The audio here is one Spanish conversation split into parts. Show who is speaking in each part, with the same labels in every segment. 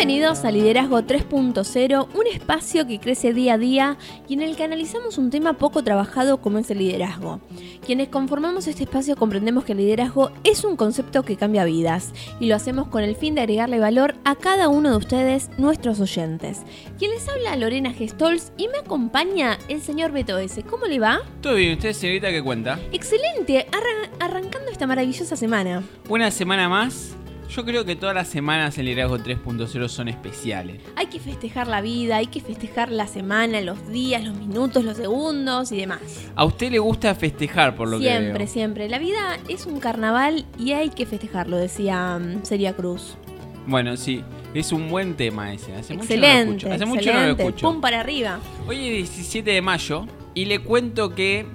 Speaker 1: Bienvenidos a Liderazgo 3.0, un espacio que crece día a día y en el que analizamos un tema poco trabajado como es el liderazgo. Quienes conformamos este espacio comprendemos que el liderazgo es un concepto que cambia vidas y lo hacemos con el fin de agregarle valor a cada uno de ustedes, nuestros oyentes. Quien les habla Lorena Gestols y me acompaña el señor Beto S. ¿Cómo le va?
Speaker 2: Todo bien, ¿usted señorita qué cuenta?
Speaker 1: Excelente, arran- arrancando esta maravillosa semana.
Speaker 2: Una semana más. Yo creo que todas las semanas en Liderazgo 3.0 son especiales.
Speaker 1: Hay que festejar la vida, hay que festejar la semana, los días, los minutos, los segundos y demás.
Speaker 2: A usted le gusta festejar, por lo
Speaker 1: siempre,
Speaker 2: que veo.
Speaker 1: siempre. La vida es un carnaval y hay que festejarlo, decía mm, Celia Cruz.
Speaker 2: Bueno, sí, es un buen tema ese. Hace mucho no lo
Speaker 1: excelente,
Speaker 2: escucho. Hace mucho no lo
Speaker 1: excelente.
Speaker 2: escucho.
Speaker 1: Pum para arriba.
Speaker 2: Hoy es 17 de mayo y le cuento que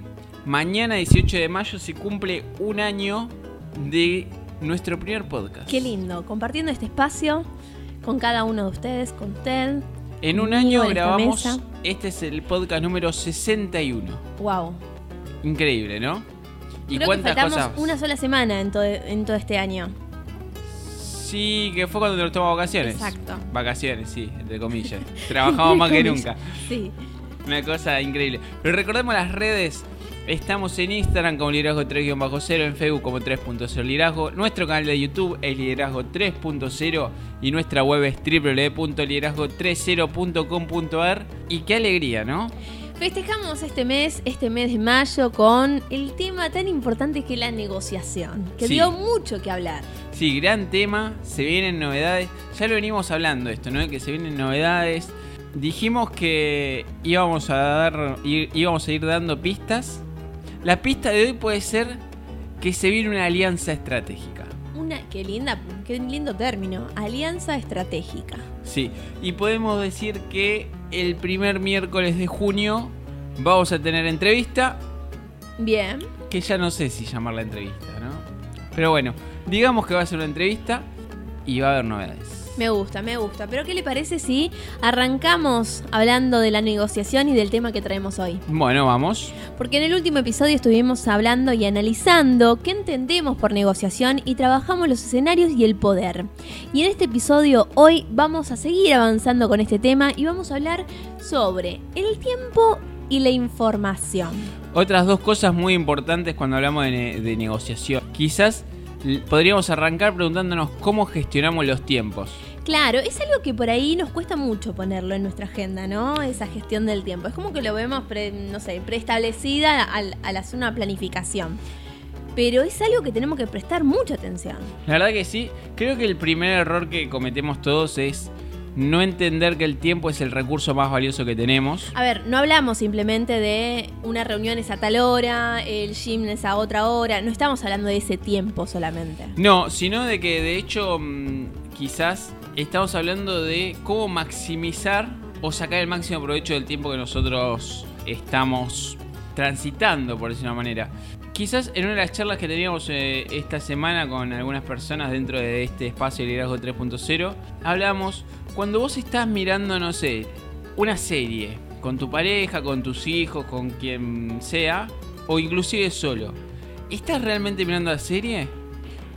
Speaker 2: mañana 18 de mayo se cumple un año de nuestro primer podcast.
Speaker 1: Qué lindo, compartiendo este espacio con cada uno de ustedes, con usted.
Speaker 2: En un año grabamos,
Speaker 1: mesa.
Speaker 2: este es el podcast número 61.
Speaker 1: Wow.
Speaker 2: Increíble, ¿no? Y
Speaker 1: Creo que
Speaker 2: cuántas
Speaker 1: faltamos
Speaker 2: cosas.
Speaker 1: una sola semana en todo, en todo este año.
Speaker 2: Sí, que fue cuando nos tomamos vacaciones.
Speaker 1: Exacto.
Speaker 2: Vacaciones, sí, entre comillas. Trabajamos más que nunca.
Speaker 1: Sí.
Speaker 2: Una cosa increíble. Pero recordemos las redes. Estamos en Instagram como Liderazgo 3-0, en Facebook como 3.0 Liderazgo. Nuestro canal de YouTube es Liderazgo 3.0 y nuestra web es www.liderazgo30.com.ar. Y qué alegría, ¿no?
Speaker 1: Festejamos este mes, este mes de mayo, con el tema tan importante que es la negociación, que
Speaker 2: Sí.
Speaker 1: dio mucho que hablar.
Speaker 2: Sí, gran tema, se vienen novedades. Ya lo venimos hablando esto, ¿no? Que se vienen novedades. Dijimos que íbamos a dar íbamos a ir dando pistas. La pista de hoy puede ser que se viene una alianza estratégica.
Speaker 1: Una, qué linda, qué lindo término, alianza estratégica.
Speaker 2: Sí, y podemos decir que el primer miércoles de junio vamos a tener entrevista,
Speaker 1: Bien,
Speaker 2: que ya no sé si llamarla entrevista, ¿no? Pero bueno, digamos que va a ser una entrevista y va a haber novedades.
Speaker 1: Me gusta, me gusta. Pero ¿qué le parece si arrancamos hablando de la negociación y del tema que traemos hoy?
Speaker 2: Bueno, vamos.
Speaker 1: Porque en el último episodio estuvimos hablando y analizando qué entendemos por negociación y trabajamos los escenarios y el poder. Y en este episodio hoy vamos a seguir avanzando con este tema y vamos a hablar sobre el tiempo y la información.
Speaker 2: Otras dos cosas muy importantes cuando hablamos de, ne- de negociación. Quizás podríamos arrancar preguntándonos cómo gestionamos los tiempos.
Speaker 1: Claro, es algo que por ahí nos cuesta mucho ponerlo en nuestra agenda, ¿no? Esa gestión del tiempo. Es como que lo vemos, pre- no sé, preestablecida al, al hacer una planificación. Pero es algo que tenemos que prestar mucha atención.
Speaker 2: La verdad que sí, creo que el primer error que cometemos todos es no entender que el tiempo es el recurso más valioso que tenemos.
Speaker 1: A ver, no hablamos simplemente de una reunión es a tal hora, el gym es a otra hora, no estamos hablando de ese tiempo solamente.
Speaker 2: No, sino de que de hecho mm, quizás estamos hablando de cómo maximizar o sacar el máximo provecho del tiempo que nosotros estamos transitando, por decir una manera. Quizás en una de las charlas que teníamos eh, esta semana con algunas personas dentro de este espacio de liderazgo 3.0, hablamos cuando vos estás mirando, no sé, una serie con tu pareja, con tus hijos, con quien sea, o inclusive solo. ¿Estás realmente mirando la serie?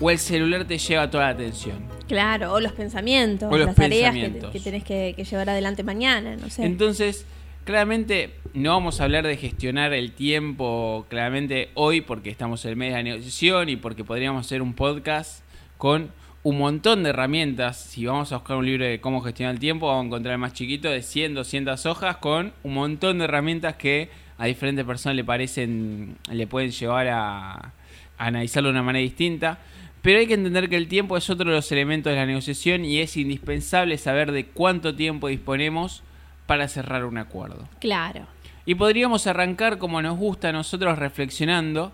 Speaker 2: ¿O el celular te lleva toda la atención?
Speaker 1: Claro, o los pensamientos,
Speaker 2: O los
Speaker 1: las tareas que,
Speaker 2: pensamientos.
Speaker 1: que tenés que, que llevar adelante mañana, no sé.
Speaker 2: Entonces, claramente no vamos a hablar de gestionar el tiempo claramente hoy porque estamos en el mes de la negociación y porque podríamos hacer un podcast con un montón de herramientas. Si vamos a buscar un libro de cómo gestionar el tiempo, vamos a encontrar el más chiquito de 100, 200 hojas con un montón de herramientas que a diferentes personas le parecen, le pueden llevar a, a analizarlo de una manera distinta. Pero hay que entender que el tiempo es otro de los elementos de la negociación y es indispensable saber de cuánto tiempo disponemos para cerrar un acuerdo.
Speaker 1: Claro.
Speaker 2: Y podríamos arrancar como nos gusta a nosotros reflexionando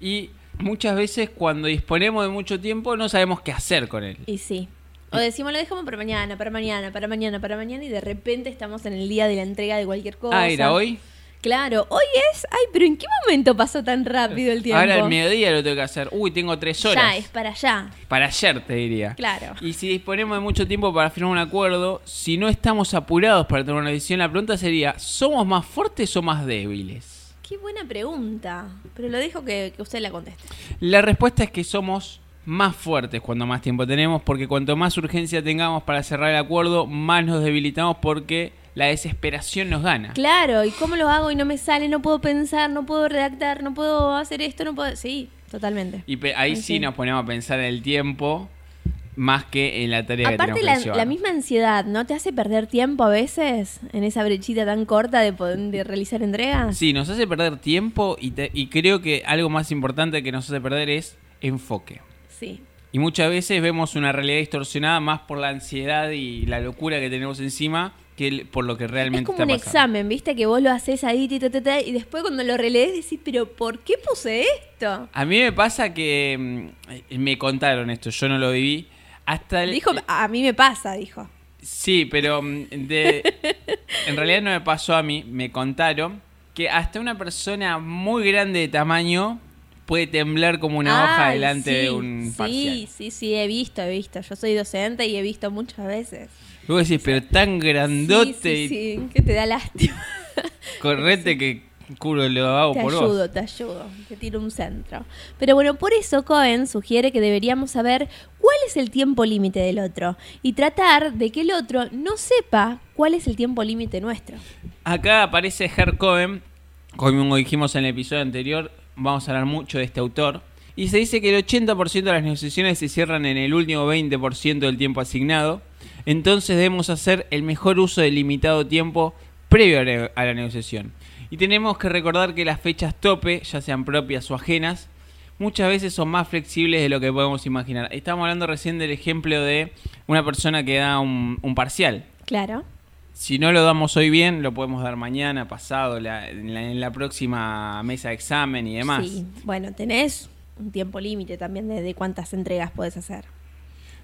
Speaker 2: y muchas veces cuando disponemos de mucho tiempo no sabemos qué hacer con él.
Speaker 1: Y sí. O decimos, lo dejamos para mañana, para mañana, para mañana, para mañana, y de repente estamos en el día de la entrega de cualquier cosa.
Speaker 2: Ah, ¿era hoy?
Speaker 1: Claro, hoy es. Ay, pero ¿en qué momento pasó tan rápido el tiempo?
Speaker 2: Ahora al mediodía lo tengo que hacer. Uy, tengo tres horas.
Speaker 1: Ya, es para allá.
Speaker 2: Para ayer, te diría.
Speaker 1: Claro.
Speaker 2: Y si disponemos de mucho tiempo para firmar un acuerdo, si no estamos apurados para tomar una decisión, la pregunta sería, ¿somos más fuertes o más débiles?
Speaker 1: Qué buena pregunta. Pero lo dejo que, que usted la conteste.
Speaker 2: La respuesta es que somos más fuertes cuando más tiempo tenemos, porque cuanto más urgencia tengamos para cerrar el acuerdo, más nos debilitamos porque la desesperación nos gana.
Speaker 1: Claro, ¿y cómo lo hago y no me sale? No puedo pensar, no puedo redactar, no puedo hacer esto, no puedo... Sí, totalmente.
Speaker 2: Y ahí sí. nos ponemos a pensar en el tiempo más que en la tarea que
Speaker 1: Aparte la,
Speaker 2: que llevar.
Speaker 1: la misma ansiedad, ¿no te hace perder tiempo a veces en esa brechita tan corta de, poder, de realizar entregas?
Speaker 2: Sí, nos hace perder tiempo y, te- y creo que algo más importante que nos hace perder es enfoque.
Speaker 1: Sí.
Speaker 2: Y muchas veces vemos una realidad distorsionada más por la ansiedad y la locura que tenemos encima que por lo que
Speaker 1: Es
Speaker 2: realmente
Speaker 1: como
Speaker 2: está
Speaker 1: un
Speaker 2: pasando.
Speaker 1: examen, ¿viste? Que vos lo haces ahí, ti, ti, ti, y después cuando lo relees decís, pero ¿por qué puse esto?
Speaker 2: A mí me pasa que mm, me contaron esto, yo no lo viví. Hasta el,
Speaker 1: Dijo, a mí me pasa, dijo.
Speaker 2: Sí, pero mm, de- en realidad no me pasó a mí, me contaron que hasta una persona muy grande de tamaño puede temblar como una hoja delante
Speaker 1: sí,
Speaker 2: de un
Speaker 1: Sí,
Speaker 2: parcial.
Speaker 1: sí, sí, he visto, he visto. Yo soy docente y he visto muchas veces.
Speaker 2: Luego decís, pero tan grandote
Speaker 1: Sí, sí, sí, que te da lástima.
Speaker 2: correte que culo lo hago
Speaker 1: Te
Speaker 2: por
Speaker 1: ayudo,
Speaker 2: vos.
Speaker 1: te ayudo. Te tiro un centro. Pero bueno, por eso Cohen sugiere que deberíamos saber cuál es el tiempo límite del otro y tratar de que el otro no sepa cuál es el tiempo límite nuestro.
Speaker 2: Acá aparece Herr Cohen, como dijimos en el episodio anterior, vamos a hablar mucho de este autor. Y se dice que el 80% de las negociaciones se cierran en el último 20% del tiempo asignado. Entonces debemos hacer el mejor uso del limitado tiempo previo a la- a la negociación. Y tenemos que recordar que las fechas tope, ya sean propias o ajenas, muchas veces son más flexibles de lo que podemos imaginar. Estamos hablando recién del ejemplo de una persona que da un, un parcial.
Speaker 1: Claro.
Speaker 2: Si no lo damos hoy bien, lo podemos dar mañana, pasado, la- en, la, en la próxima mesa de examen y demás.
Speaker 1: Sí, bueno, tenés un tiempo límite también de, de cuántas entregas puedes hacer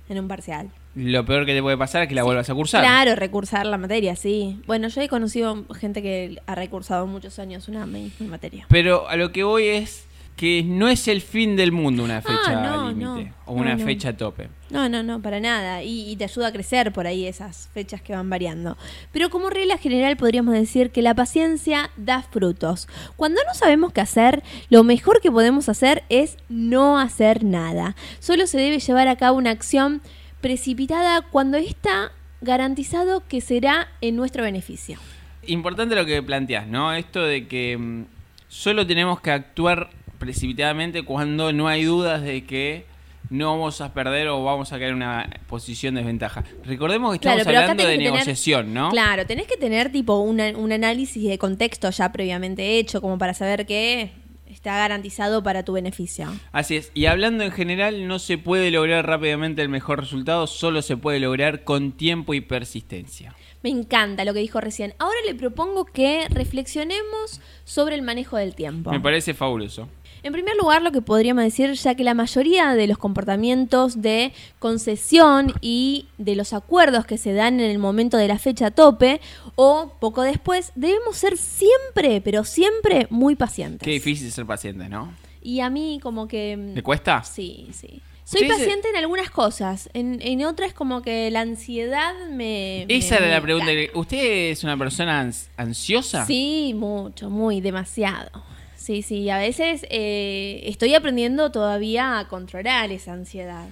Speaker 1: en un parcial.
Speaker 2: Lo peor que te puede pasar es que la vuelvas a cursar.
Speaker 1: Claro, recursar la materia, sí. Bueno, yo he conocido gente que ha recursado muchos años una misma materia.
Speaker 2: Pero a lo que voy es que no es el fin del mundo una fecha
Speaker 1: Ah, no,
Speaker 2: límite
Speaker 1: no.
Speaker 2: o una
Speaker 1: No,
Speaker 2: fecha tope.
Speaker 1: No, no, no, para nada. Y, y te ayuda a crecer por ahí esas fechas que van variando. Pero como regla general podríamos decir que la paciencia da frutos. Cuando no sabemos qué hacer, lo mejor que podemos hacer es no hacer nada. Solo se debe llevar a cabo una acción precipitada cuando está garantizado que será en nuestro beneficio.
Speaker 2: Importante lo que planteas, ¿no? Esto de que mm, solo tenemos que actuar precipitadamente cuando no hay dudas de que no vamos a perder o vamos a caer en una posición de desventaja. Recordemos que estamos
Speaker 1: Claro,
Speaker 2: hablando de
Speaker 1: tener-
Speaker 2: negociación, ¿no?
Speaker 1: Claro, tenés que tener tipo una- un análisis de contexto ya previamente hecho como para saber que está garantizado para tu beneficio.
Speaker 2: Así es. Y hablando en general, no se puede lograr rápidamente el mejor resultado, solo se puede lograr con tiempo y persistencia.
Speaker 1: Me encanta lo que dijo recién. Ahora le propongo que reflexionemos sobre el manejo del tiempo.
Speaker 2: Me parece fabuloso.
Speaker 1: En primer lugar, lo que podríamos decir, ya que la mayoría de los comportamientos de concesión y de los acuerdos que se dan en el momento de la fecha tope o poco después, debemos ser siempre, pero siempre muy pacientes.
Speaker 2: Qué difícil ser paciente, ¿no?
Speaker 1: Y a mí como que...
Speaker 2: ¿Le cuesta?
Speaker 1: Sí, sí. Soy
Speaker 2: dice-
Speaker 1: paciente en algunas cosas, en, en otras como que la ansiedad me...
Speaker 2: Esa
Speaker 1: me-
Speaker 2: era la pregunta. ¿Usted es una persona ans- ansiosa?
Speaker 1: Sí, mucho, muy, demasiado. Sí, sí, a veces eh, estoy aprendiendo todavía a controlar esa ansiedad.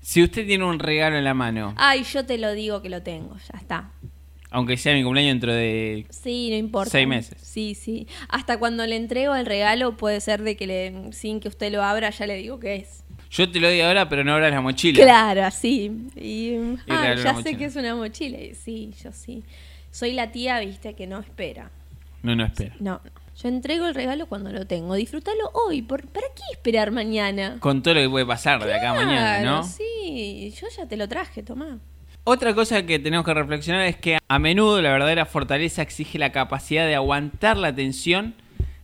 Speaker 2: Si usted tiene un regalo en la mano,
Speaker 1: Ay, yo te lo digo que lo tengo, ya está.
Speaker 2: aunque sea mi cumpleaños dentro de...
Speaker 1: Sí, no importa.
Speaker 2: Seis meses.
Speaker 1: Sí, sí. Hasta cuando le entrego el regalo puede ser de que le, sin que usted lo abra ya le digo qué es.
Speaker 2: Yo te lo doy ahora, pero no abras la mochila.
Speaker 1: Claro, así. Y, ah,
Speaker 2: regalo
Speaker 1: ya sé que es una mochila. Y Sí, yo sí. Soy la tía, viste, que no espera.
Speaker 2: No, no, espera.
Speaker 1: No, no. Yo entrego el regalo cuando lo tengo. Disfrútalo hoy. ¿Por, ¿Para qué esperar mañana?
Speaker 2: Con todo lo que puede pasar de acá a mañana, ¿no?
Speaker 1: Sí, yo ya te lo traje, tomá.
Speaker 2: Otra cosa que tenemos que reflexionar es que a menudo la verdadera fortaleza exige la capacidad de aguantar la tensión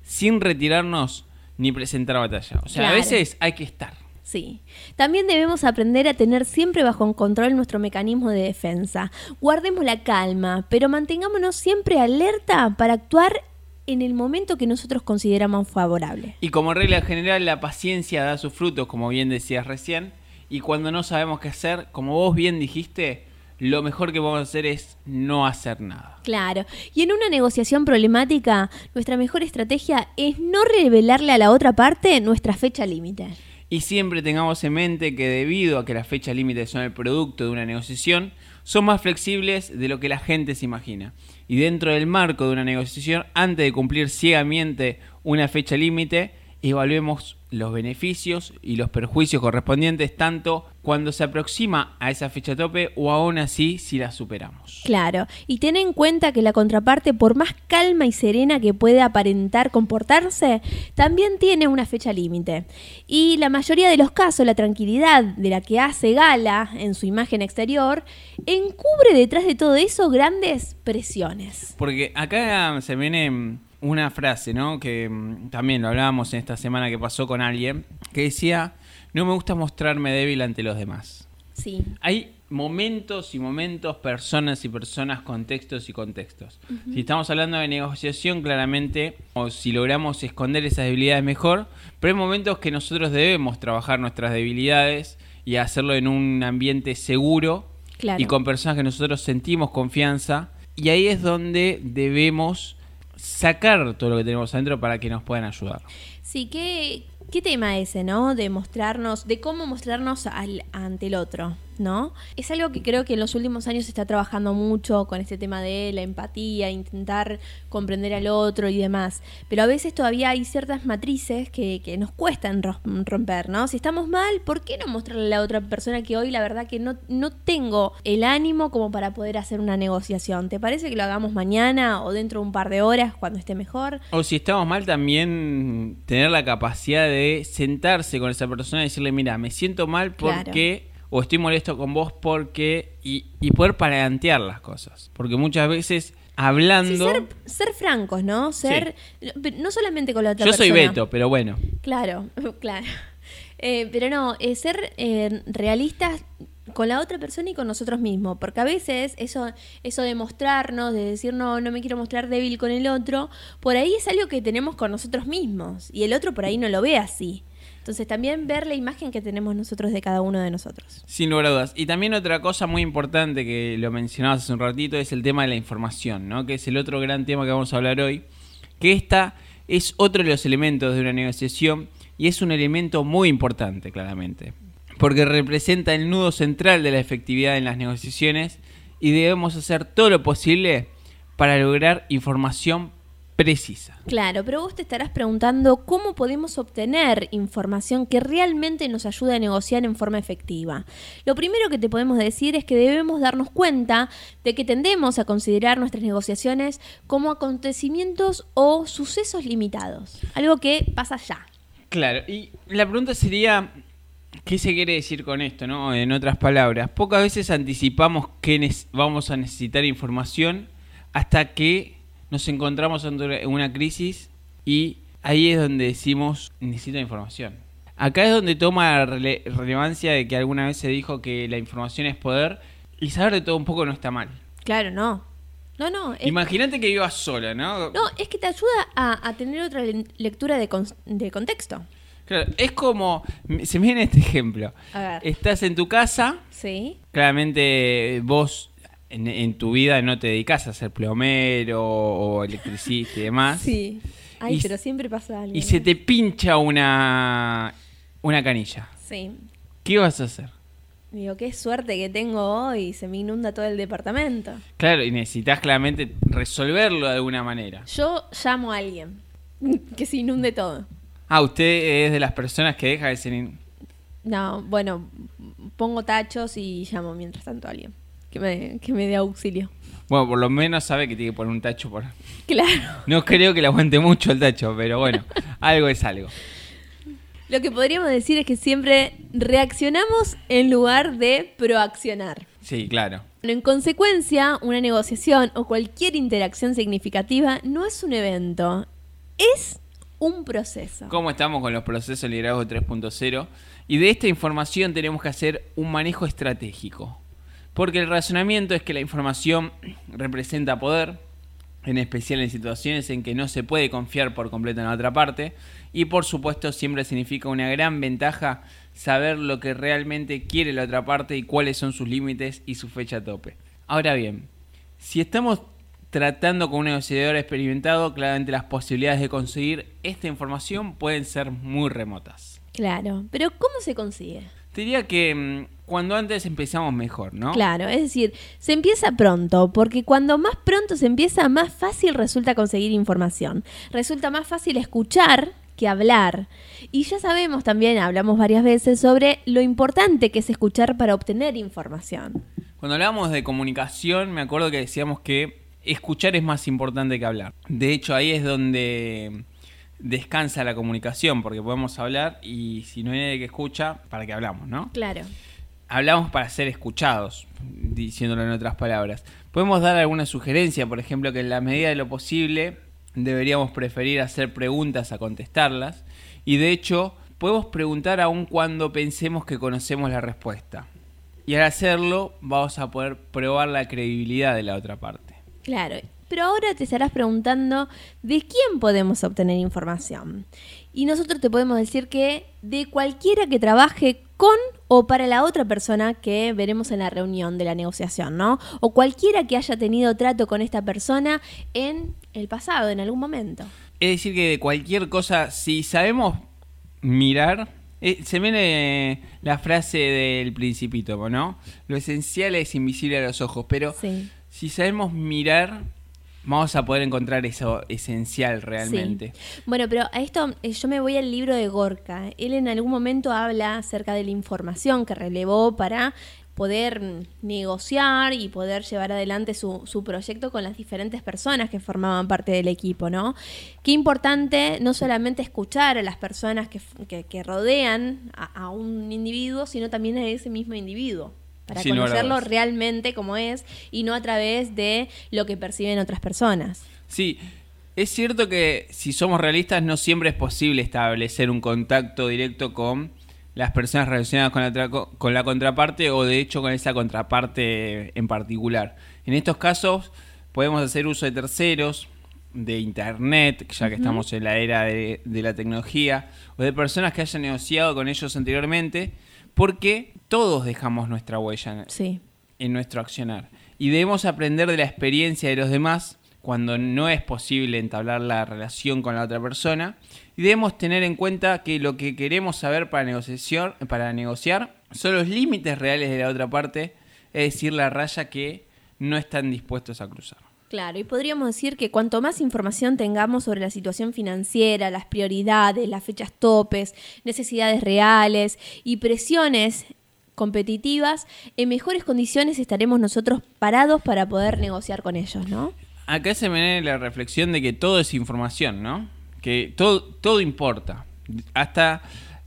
Speaker 2: sin retirarnos ni presentar batalla. O sea, a veces hay que estar.
Speaker 1: Sí. También debemos aprender a tener siempre bajo control nuestro mecanismo de defensa. Guardemos la calma, pero mantengámonos siempre alerta para actuar en el momento que nosotros consideramos favorable.
Speaker 2: Y como regla general, la paciencia da sus frutos, como bien decías recién. Y cuando no sabemos qué hacer, como vos bien dijiste, lo mejor que podemos hacer es no hacer nada.
Speaker 1: Claro. Y en una negociación problemática, nuestra mejor estrategia es no revelarle a la otra parte nuestra fecha límite.
Speaker 2: Y siempre tengamos en mente que debido a que las fechas límite son el producto de una negociación, son más flexibles de lo que la gente se imagina. Y dentro del marco de una negociación, antes de cumplir ciegamente una fecha límite, evaluemos los beneficios y los perjuicios correspondientes tanto cuando se aproxima a esa fecha tope o aún así si la superamos.
Speaker 1: Claro, y ten en cuenta que la contraparte, por más calma y serena que pueda aparentar comportarse, también tiene una fecha límite. Y la mayoría de los casos, la tranquilidad de la que hace gala en su imagen exterior, encubre detrás de todo eso grandes presiones.
Speaker 2: Porque acá se viene una frase, ¿no? Que mm, también lo hablábamos en esta semana que pasó con alguien, que decía, no me gusta mostrarme débil ante los demás.
Speaker 1: Sí.
Speaker 2: Hay momentos y momentos, personas y personas, contextos y contextos. Si estamos hablando de negociación, claramente, o si logramos esconder esas debilidades mejor, pero hay momentos que nosotros debemos trabajar nuestras debilidades y hacerlo en un ambiente seguro
Speaker 1: Claro.
Speaker 2: y con personas que nosotros sentimos confianza. Y ahí es donde debemos sacar todo lo que tenemos adentro para que nos puedan ayudar.
Speaker 1: Sí, ¿qué, qué tema ese, ¿no? De mostrarnos, de cómo mostrarnos al, ante el otro, ¿no? Es algo que creo que en los últimos años se está trabajando mucho con este tema de la empatía, intentar comprender al otro y demás. Pero a veces todavía hay ciertas matrices que, que nos cuestan ro- romper, ¿no? Si estamos mal, ¿por qué no mostrarle a la otra persona que hoy la verdad que no, no tengo el ánimo como para poder hacer una negociación? ¿Te parece que lo hagamos mañana o dentro de un par de horas cuando esté mejor?
Speaker 2: O si estamos mal, también tener la capacidad de sentarse con esa persona y decirle, mira, me siento mal
Speaker 1: Claro.
Speaker 2: O estoy molesto con vos porque, y, y poder plantear las cosas. Porque muchas veces
Speaker 1: Sí,
Speaker 2: hablando...
Speaker 1: ser, ser francos, ¿no? Ser, no solamente con la otra
Speaker 2: yo soy
Speaker 1: persona.
Speaker 2: Beto, pero bueno.
Speaker 1: Claro, claro. Eh, pero no, eh, ser eh, realistas con la otra persona y con nosotros mismos. Porque a veces eso, eso de mostrarnos, de decir no, no me quiero mostrar débil con el otro, por ahí es algo que tenemos con nosotros mismos. Y el otro por ahí no lo ve así. Entonces también ver la imagen que tenemos nosotros de cada uno de nosotros.
Speaker 2: Sin lugar a dudas. Y también otra cosa muy importante que lo mencionabas hace un ratito es el tema de la información, ¿no? Que es el otro gran tema que vamos a hablar hoy. Que esta es otro de los elementos de una negociación y es un elemento muy importante, claramente. Porque representa el nudo central de la efectividad en las negociaciones y debemos hacer todo lo posible para lograr información precisa.
Speaker 1: Claro, pero vos te estarás preguntando cómo podemos obtener información que realmente nos ayude a negociar en forma efectiva. Lo primero que te podemos decir es que debemos darnos cuenta de que tendemos a considerar nuestras negociaciones como acontecimientos o sucesos limitados, algo que pasa ya.
Speaker 2: Claro, y la pregunta sería, ¿qué se quiere decir con esto, no? En otras palabras, pocas veces anticipamos que vamos a necesitar información hasta que nos encontramos ante una crisis y ahí es donde decimos, necesito información. Acá es donde toma rele- relevancia de que alguna vez se dijo que la información es poder y saber de todo un poco no está mal.
Speaker 1: Claro, no. No, no.
Speaker 2: Imagínate que vivas sola, ¿no?
Speaker 1: no, es que te ayuda a, a tener otra le- lectura de, con- de contexto.
Speaker 2: Claro, es como, se me viene este ejemplo.
Speaker 1: A ver.
Speaker 2: Estás en tu casa,
Speaker 1: Sí.
Speaker 2: claramente vos en, en tu vida no te dedicas a ser plomero o electricista y demás.
Speaker 1: Sí. Ay,
Speaker 2: Y-
Speaker 1: pero siempre pasa algo.
Speaker 2: Y
Speaker 1: ¿no?
Speaker 2: se te pincha una, una canilla.
Speaker 1: Sí.
Speaker 2: ¿Qué vas a hacer?
Speaker 1: Digo, qué suerte que tengo hoy, se me inunda todo el departamento.
Speaker 2: Claro, y necesitas claramente resolverlo de alguna manera.
Speaker 1: Yo llamo a alguien que se inunde todo.
Speaker 2: Ah, usted es de las personas que deja de ser... in-
Speaker 1: No, bueno, pongo tachos y llamo mientras tanto a alguien que me, que me dé auxilio.
Speaker 2: Bueno, por lo menos sabe que tiene que poner un tacho por...
Speaker 1: Claro.
Speaker 2: No creo que le aguante mucho el tacho, pero bueno, algo es algo.
Speaker 1: Lo que podríamos decir es que siempre reaccionamos en lugar de proaccionar.
Speaker 2: Sí, claro.
Speaker 1: En consecuencia, una negociación o cualquier interacción significativa no es un evento, es un proceso.
Speaker 2: cómo estamos con los procesos de liderazgo 3.0 y de esta información tenemos que hacer un manejo estratégico. Porque el razonamiento es que la información representa poder en especial en situaciones en que no se puede confiar por completo en la otra parte. Y por supuesto siempre significa una gran ventaja saber lo que realmente quiere la otra parte y cuáles son sus límites y su fecha tope. Ahora bien, si estamos tratando con un negociador experimentado, claramente las posibilidades de conseguir esta información pueden ser muy remotas.
Speaker 1: Claro, pero ¿cómo se consigue?
Speaker 2: Te diría que mm, cuando antes empezamos mejor, ¿no?
Speaker 1: Claro, es decir, se empieza pronto, porque cuando más pronto se empieza, más fácil resulta conseguir información. Resulta más fácil escuchar que hablar. Y ya sabemos también, hablamos varias veces sobre lo importante que es escuchar para obtener información.
Speaker 2: Cuando hablábamos de comunicación, me acuerdo que decíamos que escuchar es más importante que hablar. De hecho, ahí es donde descansa la comunicación, porque podemos hablar y si no hay nadie que escucha, ¿para qué hablamos, no?
Speaker 1: Claro.
Speaker 2: Hablamos para ser escuchados, diciéndolo en otras palabras. Podemos dar alguna sugerencia, por ejemplo, que en la medida de lo posible deberíamos preferir hacer preguntas a contestarlas. Y de hecho, podemos preguntar aun cuando pensemos que conocemos la respuesta. Y al hacerlo, vamos a poder probar la credibilidad de la otra parte.
Speaker 1: Claro, pero ahora te estarás preguntando de quién podemos obtener información. Y nosotros te podemos decir que de cualquiera que trabaje con o para la otra persona que veremos en la reunión de la negociación, ¿no? O cualquiera que haya tenido trato con esta persona en el pasado, en algún momento.
Speaker 2: Es decir, que de cualquier cosa, si sabemos mirar, eh, se viene la frase del principito, ¿no? Lo esencial es invisible a los ojos, pero si sabemos mirar, vamos a poder encontrar eso esencial realmente.
Speaker 1: Bueno, pero a esto eh, yo me voy al libro de Gorka. Él en algún momento habla acerca de la información que relevó para poder negociar y poder llevar adelante su, su, proyecto con las diferentes personas que formaban parte del equipo, ¿no? Qué importante no solamente escuchar a las personas que, que, rodean a un individuo, sino también a ese mismo individuo para conocerlo realmente como es y no a través de lo que perciben otras personas.
Speaker 2: Sí, es cierto que si somos realistas no siempre es posible establecer un contacto directo con las personas relacionadas con la, con la contraparte o de hecho con esa contraparte en particular. En estos casos podemos hacer uso de terceros, de internet, ya que estamos en la era de, de la tecnología, o de personas que hayan negociado con ellos anteriormente porque todos dejamos nuestra huella en, nuestro accionar. Y debemos aprender de la experiencia de los demás cuando no es posible entablar la relación con la otra persona. Y debemos tener en cuenta que lo que queremos saber para negociar, para negociar son los límites reales de la otra parte, es decir, la raya que no están dispuestos a cruzar.
Speaker 1: Claro, y podríamos decir que cuanto más información tengamos sobre la situación financiera, las prioridades, las fechas topes, necesidades reales y presiones competitivas, en mejores condiciones estaremos nosotros parados para poder negociar con ellos, ¿no?
Speaker 2: Acá se me viene la reflexión de que todo es información, ¿no? Que todo, todo importa. Hasta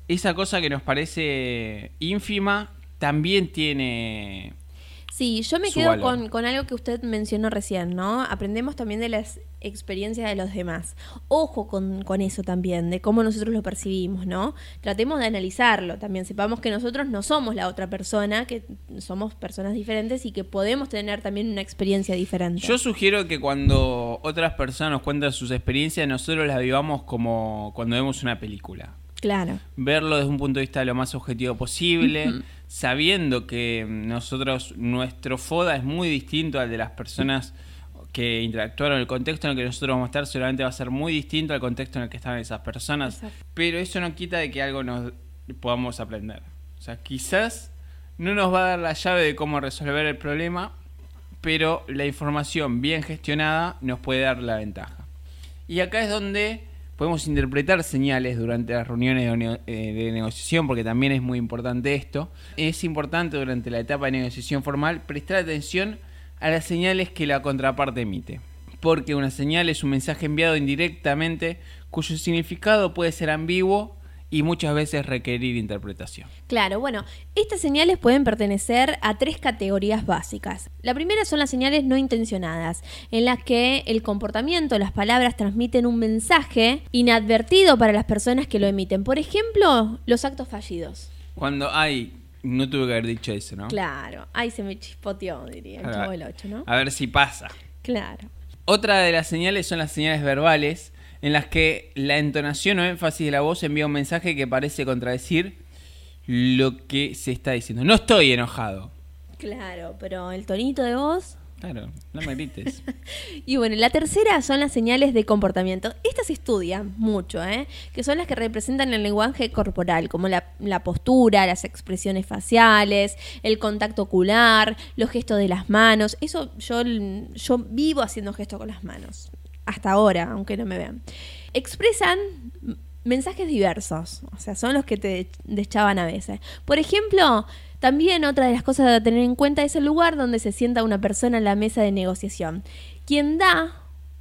Speaker 2: esa cosa que nos parece ínfima también tiene
Speaker 1: Sí, yo me quedo con, algo que usted mencionó recién, ¿no? Aprendemos también de las experiencias de los demás. Ojo con, eso también, de cómo nosotros lo percibimos, ¿no? Tratemos de analizarlo también. Sepamos que nosotros no somos la otra persona, que somos personas diferentes y que podemos tener también una experiencia diferente.
Speaker 2: Yo sugiero que cuando otras personas nos cuentan sus experiencias, nosotros las vivamos como cuando vemos una película.
Speaker 1: Claro.
Speaker 2: Verlo desde un punto de vista lo más objetivo posible sabiendo que nosotros, nuestro FODA es muy distinto al de las personas que interactuaron, el contexto en el que nosotros vamos a estar seguramente va a ser muy distinto al contexto en el que están esas personas, pero eso no quita de que algo nos podamos aprender. O sea, quizás no nos va a dar la llave de cómo resolver el problema, pero la información bien gestionada nos puede dar la ventaja. Y acá es donde podemos interpretar señales durante las reuniones eh, de, negociación, porque también es muy importante esto. Es importante durante la etapa de negociación formal prestar atención a las señales que la contraparte emite. Porque una señal es un mensaje enviado indirectamente cuyo significado puede ser ambiguo y muchas veces requerir interpretación.
Speaker 1: Claro, bueno, estas señales pueden pertenecer a tres categorías básicas. La primera son las señales no intencionadas, en las que el comportamiento, las palabras transmiten un mensaje inadvertido para las personas que lo emiten. Por ejemplo, los actos fallidos.
Speaker 2: Cuando hay no tuve que haber dicho eso, ¿no?
Speaker 1: Claro, ahí se me chispoteó, diría el chavo del 8, ¿no?
Speaker 2: A ver si pasa.
Speaker 1: Claro.
Speaker 2: Otra de las señales son las señales verbales, en las que la entonación o énfasis de la voz envía un mensaje que parece contradecir lo que se está diciendo. No estoy enojado.
Speaker 1: Claro, pero el tonito de voz.
Speaker 2: Claro, no me grites.
Speaker 1: Y bueno, la tercera son las señales de comportamiento. Estas se estudian mucho, ¿eh? que son las que representan el lenguaje corporal, como la, la postura, las expresiones faciales, el contacto ocular, los gestos de las manos. Eso yo, yo vivo haciendo gestos con las manos, hasta ahora, aunque no me vean. Expresan mensajes diversos, o sea, son los que te deschaban a veces. Por ejemplo, también otra de las cosas a tener en cuenta es el lugar donde se sienta una persona en la mesa de negociación. Quien da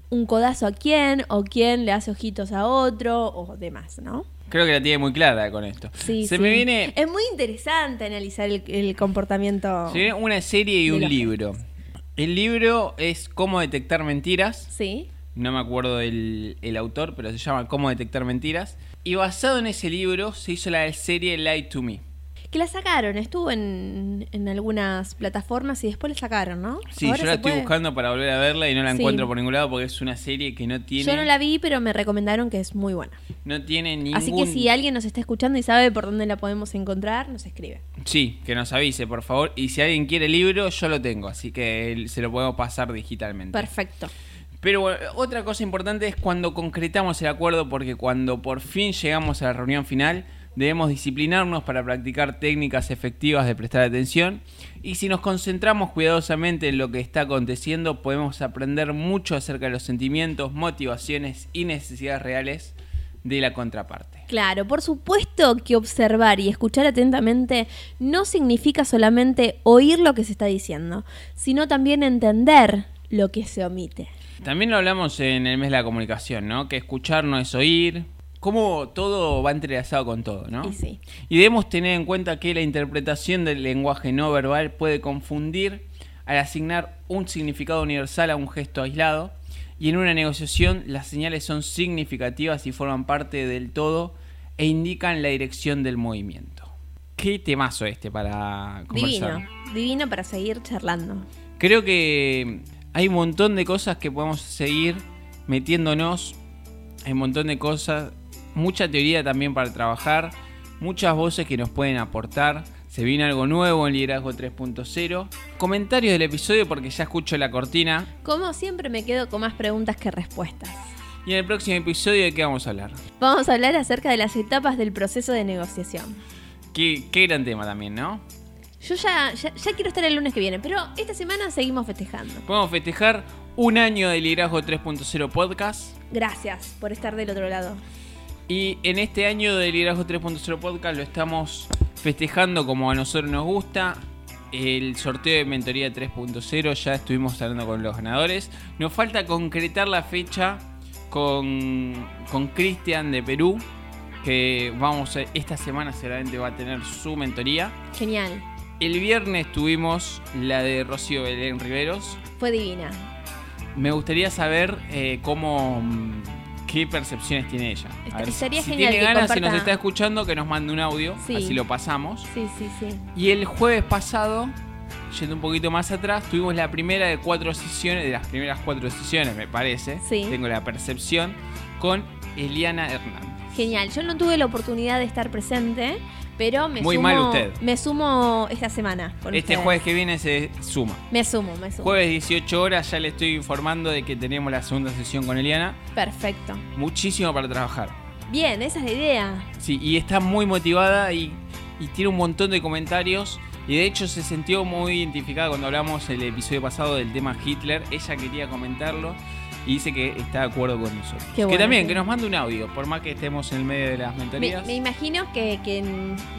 Speaker 1: un codazo a quién o quién le hace ojitos a otro o demás, ¿no?
Speaker 2: Creo que la tiene muy clara con esto.
Speaker 1: Sí,
Speaker 2: Se
Speaker 1: sí.
Speaker 2: me viene
Speaker 1: Es muy interesante analizar el, el comportamiento.
Speaker 2: se viene una serie y un libro. El libro es Cómo detectar mentiras.
Speaker 1: Sí.
Speaker 2: No me acuerdo el, el autor, pero se llama Cómo detectar mentiras. Y basado en ese libro se hizo la serie Lie to Me.
Speaker 1: Que la sacaron, estuvo en, en algunas plataformas y después la sacaron, ¿no?
Speaker 2: Sí,
Speaker 1: Ahora
Speaker 2: yo la estoy
Speaker 1: puede.
Speaker 2: buscando para volver a verla y no la
Speaker 1: Sí.
Speaker 2: encuentro por ningún lado porque es una serie que no tiene,
Speaker 1: Yo no la vi, pero me recomendaron que es muy buena.
Speaker 2: no tiene ningún...
Speaker 1: Así que si alguien nos está escuchando y sabe por dónde la podemos encontrar, nos escribe.
Speaker 2: Sí, que nos avise, por favor. Y si alguien quiere el libro, yo lo tengo, así que se lo podemos pasar digitalmente.
Speaker 1: Perfecto.
Speaker 2: Pero bueno, otra cosa importante es cuando concretamos el acuerdo, porque cuando por fin llegamos a la reunión final, debemos disciplinarnos para practicar técnicas efectivas de prestar atención. Y si nos concentramos cuidadosamente en lo que está aconteciendo, podemos aprender mucho acerca de los sentimientos, motivaciones y necesidades reales de la contraparte.
Speaker 1: Claro, por supuesto que observar y escuchar atentamente no significa solamente oír lo que se está diciendo, sino también entender lo que se omite.
Speaker 2: También lo hablamos en el mes de la comunicación, ¿no? Que escuchar no es oír. Cómo todo va entrelazado con todo, ¿no?
Speaker 1: Y sí.
Speaker 2: Y debemos tener en cuenta que la interpretación del lenguaje no verbal puede confundir al asignar un significado universal a un gesto aislado. Y en una negociación las señales son significativas y forman parte del todo e indican la dirección del movimiento. Qué temazo este para conversar.
Speaker 1: Divino, divino para seguir charlando.
Speaker 2: Creo que hay un montón de cosas que podemos seguir metiéndonos. Hay un montón de cosas, mucha teoría también para trabajar, muchas voces que nos pueden aportar. Se viene algo nuevo en Liderazgo 3.0. Comentarios del episodio porque ya escucho la cortina.
Speaker 1: Como siempre me quedo con más preguntas que respuestas.
Speaker 2: Y en el próximo episodio de qué vamos a hablar.
Speaker 1: Vamos a hablar acerca de las etapas del proceso de negociación.
Speaker 2: Qué, qué gran tema también, ¿no?
Speaker 1: Yo ya, ya, ya quiero estar el lunes que viene, pero esta semana seguimos festejando.
Speaker 2: Podemos festejar un año de Liderazgo 3.0 podcast.
Speaker 1: Gracias por estar del otro lado.
Speaker 2: Y en este año de Liderazgo 3.0 Podcast lo estamos festejando como a nosotros nos gusta. El sorteo de Mentoría 3.0 ya estuvimos hablando con los ganadores. Nos falta concretar la fecha con con Cristian de Perú, que vamos a- esta semana seguramente va a tener su mentoría.
Speaker 1: Genial.
Speaker 2: El viernes tuvimos la de Rocío Belén Riveros.
Speaker 1: Fue divina.
Speaker 2: Me gustaría saber eh, cómo. mm, qué percepciones tiene ella. A ver,
Speaker 1: estaría
Speaker 2: si
Speaker 1: genial
Speaker 2: tiene ganas, si
Speaker 1: comparta-
Speaker 2: nos está escuchando, que nos mande un audio,
Speaker 1: Sí.
Speaker 2: así lo pasamos.
Speaker 1: Sí, sí, sí.
Speaker 2: Y el jueves pasado, yendo un poquito más atrás, tuvimos la primera de cuatro sesiones, de las primeras cuatro sesiones, me parece.
Speaker 1: Sí.
Speaker 2: Tengo la percepción, con Eliana Hernández.
Speaker 1: Genial. Yo no tuve la oportunidad de estar presente, pero me
Speaker 2: Muy
Speaker 1: sumo.
Speaker 2: mal usted.
Speaker 1: Me sumo esta semana. con
Speaker 2: Este
Speaker 1: ustedes.
Speaker 2: jueves que viene se suma.
Speaker 1: Me sumo, me sumo.
Speaker 2: Jueves 18 horas, ya le estoy informando de que tenemos la segunda sesión con Eliana.
Speaker 1: Perfecto.
Speaker 2: Muchísimo para trabajar.
Speaker 1: Bien, esa es la idea.
Speaker 2: Sí, y está muy motivada y, y tiene un montón de comentarios. Y de hecho se sintió muy identificada cuando hablamos el episodio pasado del tema Hitler. Ella quería comentarlo y dice que está de acuerdo con nosotros.
Speaker 1: Qué
Speaker 2: que
Speaker 1: bueno,
Speaker 2: también, que nos mande un audio, por más que estemos en el medio de las
Speaker 1: Me,
Speaker 2: mentorías.
Speaker 1: me imagino que, que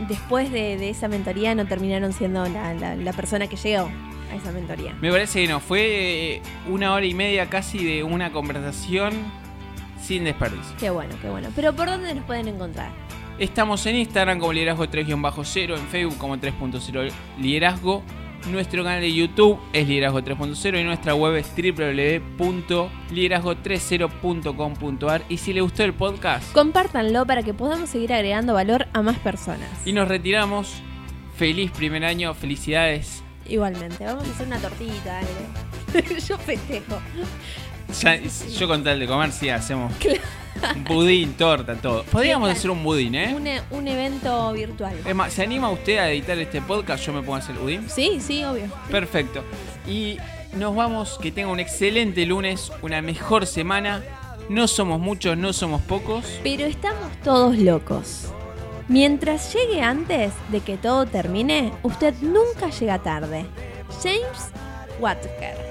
Speaker 1: después de, de esa mentoría no terminaron siendo la, la- la persona que llegó a esa mentoría.
Speaker 2: Me parece que no, fue eh, una hora y media casi de una conversación sin desperdicio.
Speaker 1: Qué bueno, qué bueno. Pero ¿por dónde nos pueden encontrar?
Speaker 2: Estamos en Instagram como liderazgo 3-0, en Facebook como 3.0 liderazgo. Nuestro canal de YouTube es liderazgo 3.0 y nuestra web es www.liderazgo30.com.ar. Y si le gustó el podcast
Speaker 1: Compártanlo para que podamos seguir agregando valor a más personas.
Speaker 2: y nos retiramos, feliz primer año, felicidades.
Speaker 1: Igualmente, vamos a hacer una tortita, dale. Yo festejo.
Speaker 2: Ya, yo con tal de comer, sí, hacemos un budín, torta, todo. Podríamos hacer un budín, ¿eh?
Speaker 1: Un, e- un evento virtual.
Speaker 2: Es más, ¿se anima usted a editar este podcast? Yo me pongo a hacer budín.
Speaker 1: Sí, sí, obvio.
Speaker 2: Perfecto. Y nos vamos, que tenga un excelente lunes, una mejor semana. No somos muchos, no somos pocos.
Speaker 1: Pero estamos todos locos. Mientras llegue antes de que todo termine, usted nunca llega tarde. James Watker.